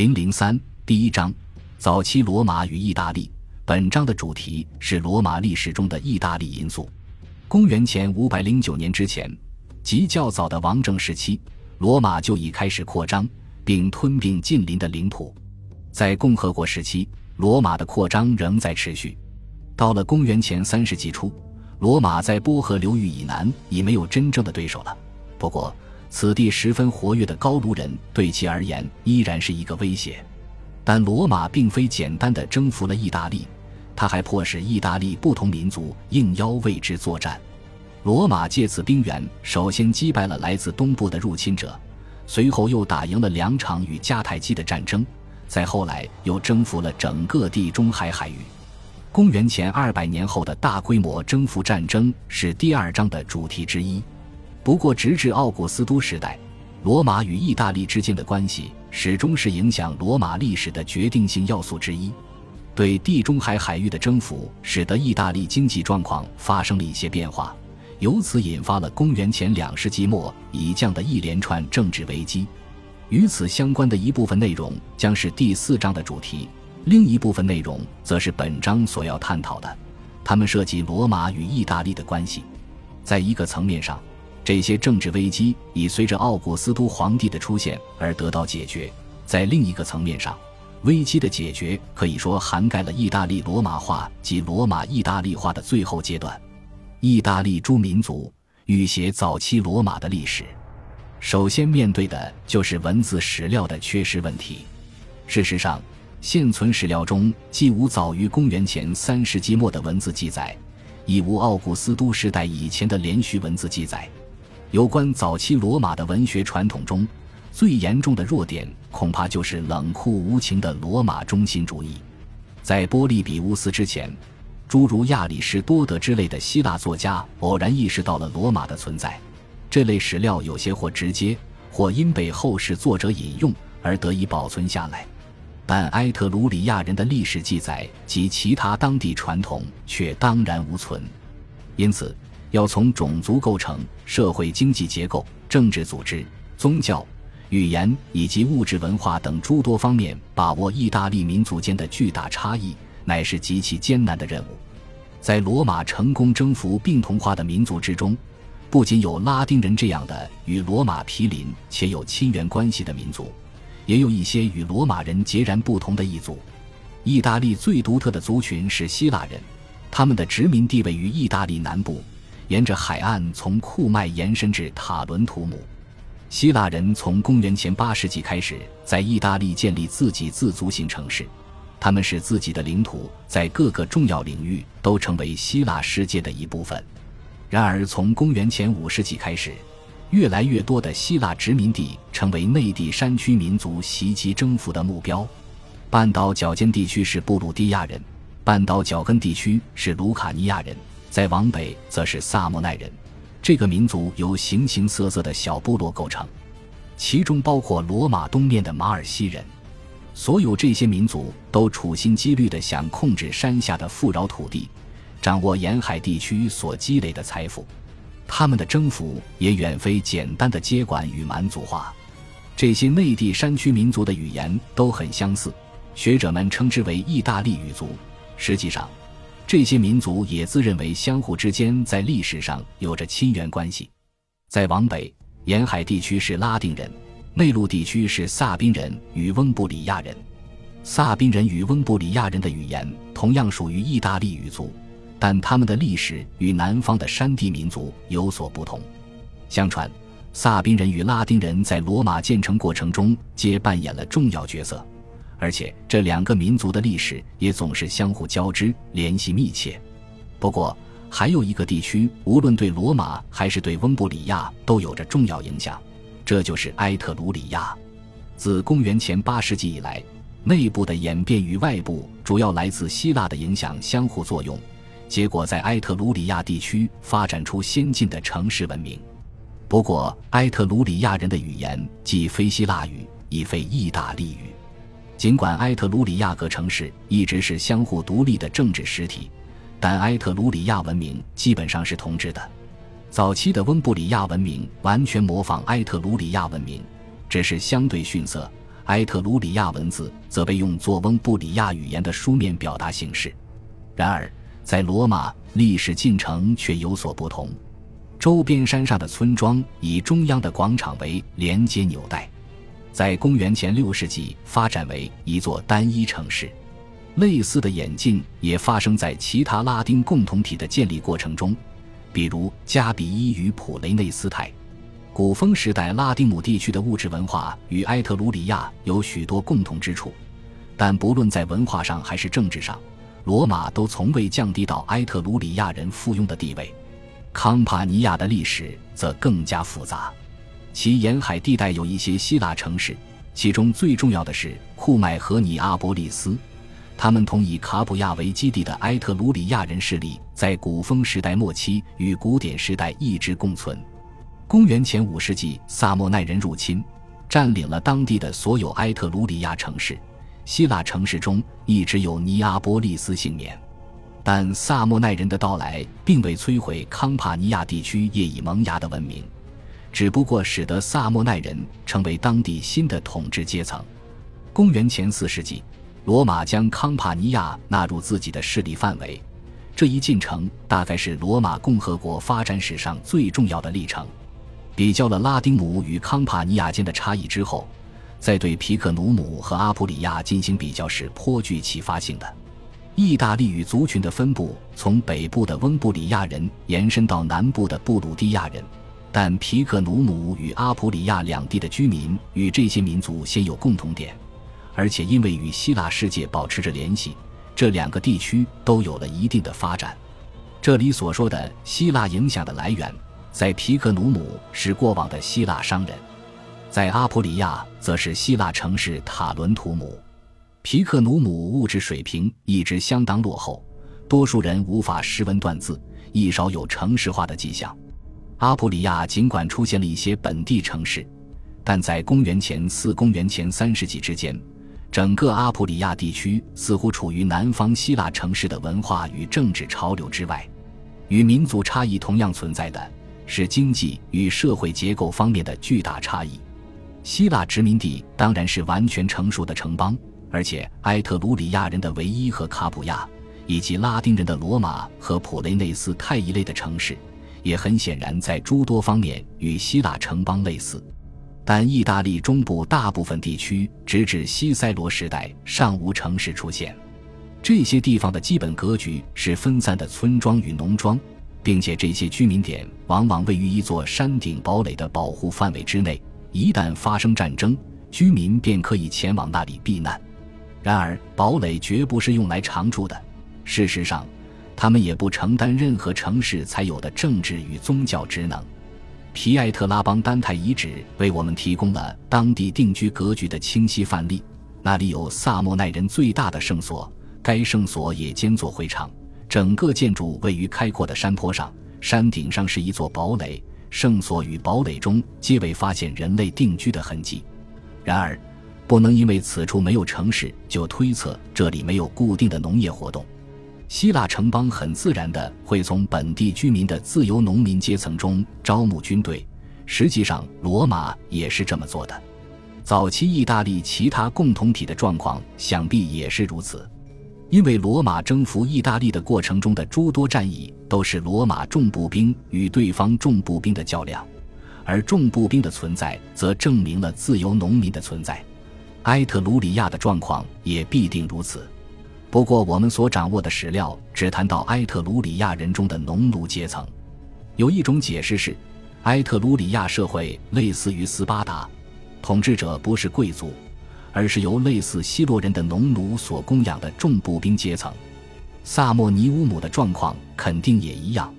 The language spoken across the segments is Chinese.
零零三第一章：早期罗马与意大利。本章的主题是罗马历史中的意大利因素。公元前五百零九年之前，即较早的王政时期，罗马就已开始扩张，并吞并近邻的领土。在共和国时期，罗马的扩张仍在持续。到了公元前三世纪初，罗马在波河流域以南已没有真正的对手了。不过，此地十分活跃的高卢人对其而言依然是一个威胁。但罗马并非简单的征服了意大利，他还迫使意大利不同民族应邀为之作战。罗马借此兵源，首先击败了来自东部的入侵者，随后又打赢了两场与迦太基的战争，再后来又征服了整个地中海海域。公元前二百年后的大规模征服战争是第二章的主题之一。不过，直至奥古斯都时代，罗马与意大利之间的关系始终是影响罗马历史的决定性要素之一。对地中海海域的征服，使得意大利经济状况发生了一些变化，由此引发了公元前两世纪末以降的一连串政治危机。与此相关的一部分内容将是第四章的主题，另一部分内容则是本章所要探讨的。它们涉及罗马与意大利的关系，在一个层面上。这些政治危机已随着奥古斯都皇帝的出现而得到解决。在另一个层面上，危机的解决可以说涵盖了意大利罗马化及罗马意大利化的最后阶段。意大利诸民族欲写早期罗马的历史，首先面对的就是文字史料的缺失问题。事实上，现存史料中既无早于公元前三世纪末的文字记载，亦无奥古斯都时代以前的连续文字记载。有关早期罗马的文学传统中，最严重的弱点恐怕就是冷酷无情的罗马中心主义。在波利比乌斯之前，诸如亚里士多德之类的希腊作家偶然意识到了罗马的存在。这类史料有些或直接，或因被后世作者引用而得以保存下来，但埃特鲁里亚人的历史记载及其他当地传统却荡然无存。因此。要从种族构成、社会经济结构、政治组织、宗教、语言以及物质文化等诸多方面把握意大利民族间的巨大差异，乃是极其艰难的任务。在罗马成功征服并同化的民族之中，不仅有拉丁人这样的与罗马毗邻且有亲缘关系的民族，也有一些与罗马人截然不同的异族。意大利最独特的族群是希腊人，他们的殖民地位于意大利南部。沿着海岸从库麦延伸至塔伦图姆，希腊人从公元前八世纪开始在意大利建立自给自足型城市，他们使自己的领土在各个重要领域都成为希腊世界的一部分。然而，从公元前五世纪开始，越来越多的希腊殖民地成为内地山区民族袭击征服的目标。半岛脚尖地区是布鲁迪亚人，半岛脚跟地区是卢卡尼亚人。再往北，则是萨莫奈人。这个民族由形形色色的小部落构成，其中包括罗马东面的马尔西人。所有这些民族都处心积虑地想控制山下的富饶土地，掌握沿海地区所积累的财富。他们的征服也远非简单的接管与蛮族化。这些内地山区民族的语言都很相似，学者们称之为意大利语族。实际上，这些民族也自认为相互之间在历史上有着亲缘关系。再往北，沿海地区是拉丁人，内陆地区是萨宾人与翁布里亚人。萨宾人与翁布里亚人的语言同样属于意大利语族，但他们的历史与南方的山地民族有所不同。相传，萨宾人与拉丁人在罗马建成过程中皆扮演了重要角色。而且这两个民族的历史也总是相互交织、联系密切。不过，还有一个地区，无论对罗马还是对翁布里亚都有着重要影响，这就是埃特鲁里亚。自公元前八世纪以来，内部的演变与外部主要来自希腊的影响相互作用，结果在埃特鲁里亚地区发展出先进的城市文明。不过，埃特鲁里亚人的语言既非希腊语，亦非意大利语。尽管埃特鲁里亚各城市一直是相互独立的政治实体，但埃特鲁里亚文明基本上是同质的。早期的翁布里亚文明完全模仿埃特鲁里亚文明，只是相对逊色。埃特鲁里亚文字则被用作翁布里亚语言的书面表达形式。然而，在罗马，历史进程却有所不同。周边山上的村庄以中央的广场为连接纽带，在公元前六世纪发展为一座单一城市。类似的演进也发生在其他拉丁共同体的建立过程中，比如加比伊与普雷内斯泰。古风时代拉丁姆地区的物质文化与埃特鲁里亚有许多共同之处，但不论在文化上还是政治上，罗马都从未降低到埃特鲁里亚人附庸的地位。康帕尼亚的历史则更加复杂，其沿海地带有一些希腊城市，其中最重要的是库麦和尼阿波利斯。他们同以卡普亚为基地的埃特鲁里亚人势力，在古风时代末期与古典时代一直共存。公元前五世纪，萨莫奈人入侵，占领了当地的所有埃特鲁里亚城市。希腊城市中一直有尼阿波利斯幸免，但萨莫奈人的到来并未摧毁康帕尼亚地区业已萌芽的文明，只不过使得萨莫奈人成为当地新的统治阶层。公元前四世纪。罗马将康帕尼亚纳入自己的势力范围，这一进程大概是罗马共和国发展史上最重要的历程。比较了拉丁姆与康帕尼亚间的差异之后，再对皮克努姆和阿普里亚进行比较是颇具启发性的。意大利与族群的分布从北部的翁布里亚人延伸到南部的布鲁蒂亚人，但皮克努姆与阿普里亚两地的居民与这些民族先有共同点。而且因为与希腊世界保持着联系，这两个地区都有了一定的发展。这里所说的希腊影响的来源，在皮克努姆是过往的希腊商人，在阿普里亚则是希腊城市塔伦图姆。皮克努姆物质水平一直相当落后，多数人无法识文断字，亦少有城市化的迹象。阿普里亚尽管出现了一些本地城市，但在公元前四公元前三世纪之间。整个阿普里亚地区似乎处于南方希腊城市的文化与政治潮流之外，与民族差异同样存在的是经济与社会结构方面的巨大差异。希腊殖民地当然是完全成熟的城邦，而且埃特鲁里亚人的唯一和卡普亚，以及拉丁人的罗马和普雷内斯泰一类的城市，也很显然在诸多方面与希腊城邦类似。但意大利中部大部分地区直至西塞罗时代尚无城市出现，这些地方的基本格局是分散的村庄与农庄，并且这些居民点往往位于一座山顶堡垒的保护范围之内，一旦发生战争，居民便可以前往那里避难。然而，堡垒绝不是用来常住的，事实上，他们也不承担任何城市才有的政治与宗教职能。皮埃特拉邦丹泰遗址为我们提供了当地定居格局的清晰范例。那里有萨莫奈人最大的圣所，该圣所也兼作会场。整个建筑位于开阔的山坡上，山顶上是一座堡垒。圣所与堡垒中皆未发现人类定居的痕迹。然而，不能因为此处没有城市就推测这里没有固定的农业活动。希腊城邦很自然地会从本地居民的自由农民阶层中招募军队，实际上罗马也是这么做的。早期意大利其他共同体的状况想必也是如此，因为罗马征服意大利的过程中的诸多战役都是罗马重步兵与对方重步兵的较量，而重步兵的存在则证明了自由农民的存在。埃特鲁里亚的状况也必定如此。不过，我们所掌握的史料只谈到埃特鲁里亚人中的农奴阶层。有一种解释是，埃特鲁里亚社会类似于斯巴达，统治者不是贵族，而是由类似希洛人的农奴所供养的重步兵阶层。萨莫尼乌姆的状况肯定也一样，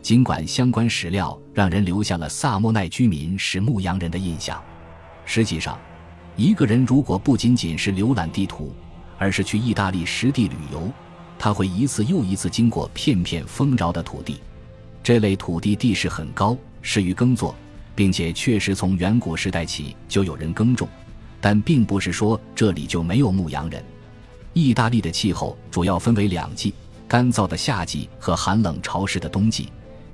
尽管相关史料让人留下了萨莫奈居民是牧羊人的印象。实际上，一个人如果不仅仅是浏览地图，而是去意大利实地旅游，他会一次又一次经过片片丰饶的土地。这类土地地势很高，适于耕作，并且确实从远古时代起就有人耕种。但并不是说这里就没有牧羊人。意大利的气候主要分为两季：干燥的夏季和寒冷潮湿的冬季。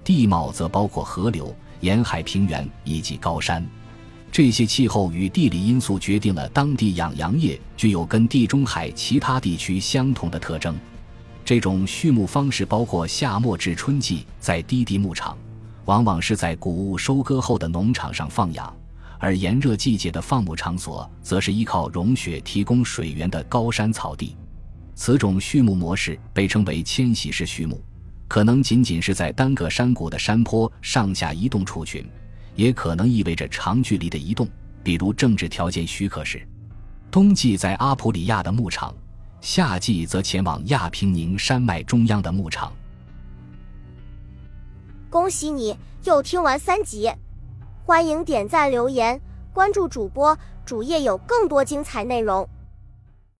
地貌则包括河流、沿海平原以及高山。这些气候与地理因素决定了当地养羊业具有跟地中海其他地区相同的特征。这种畜牧方式包括夏末至春季在低地牧场，往往是在谷物收割后的农场上放养；而炎热季节的放牧场所，则是依靠融雪提供水源的高山草地。此种畜牧模式被称为迁徙式畜牧，可能仅仅是在单个山谷的山坡上下移动畜群。也可能意味着长距离的移动，比如政治条件许可时，冬季在阿普里亚的牧场，夏季则前往亚平宁山脉中央的牧场。恭喜你又听完三集，欢迎点赞、留言、关注主播，主页有更多精彩内容。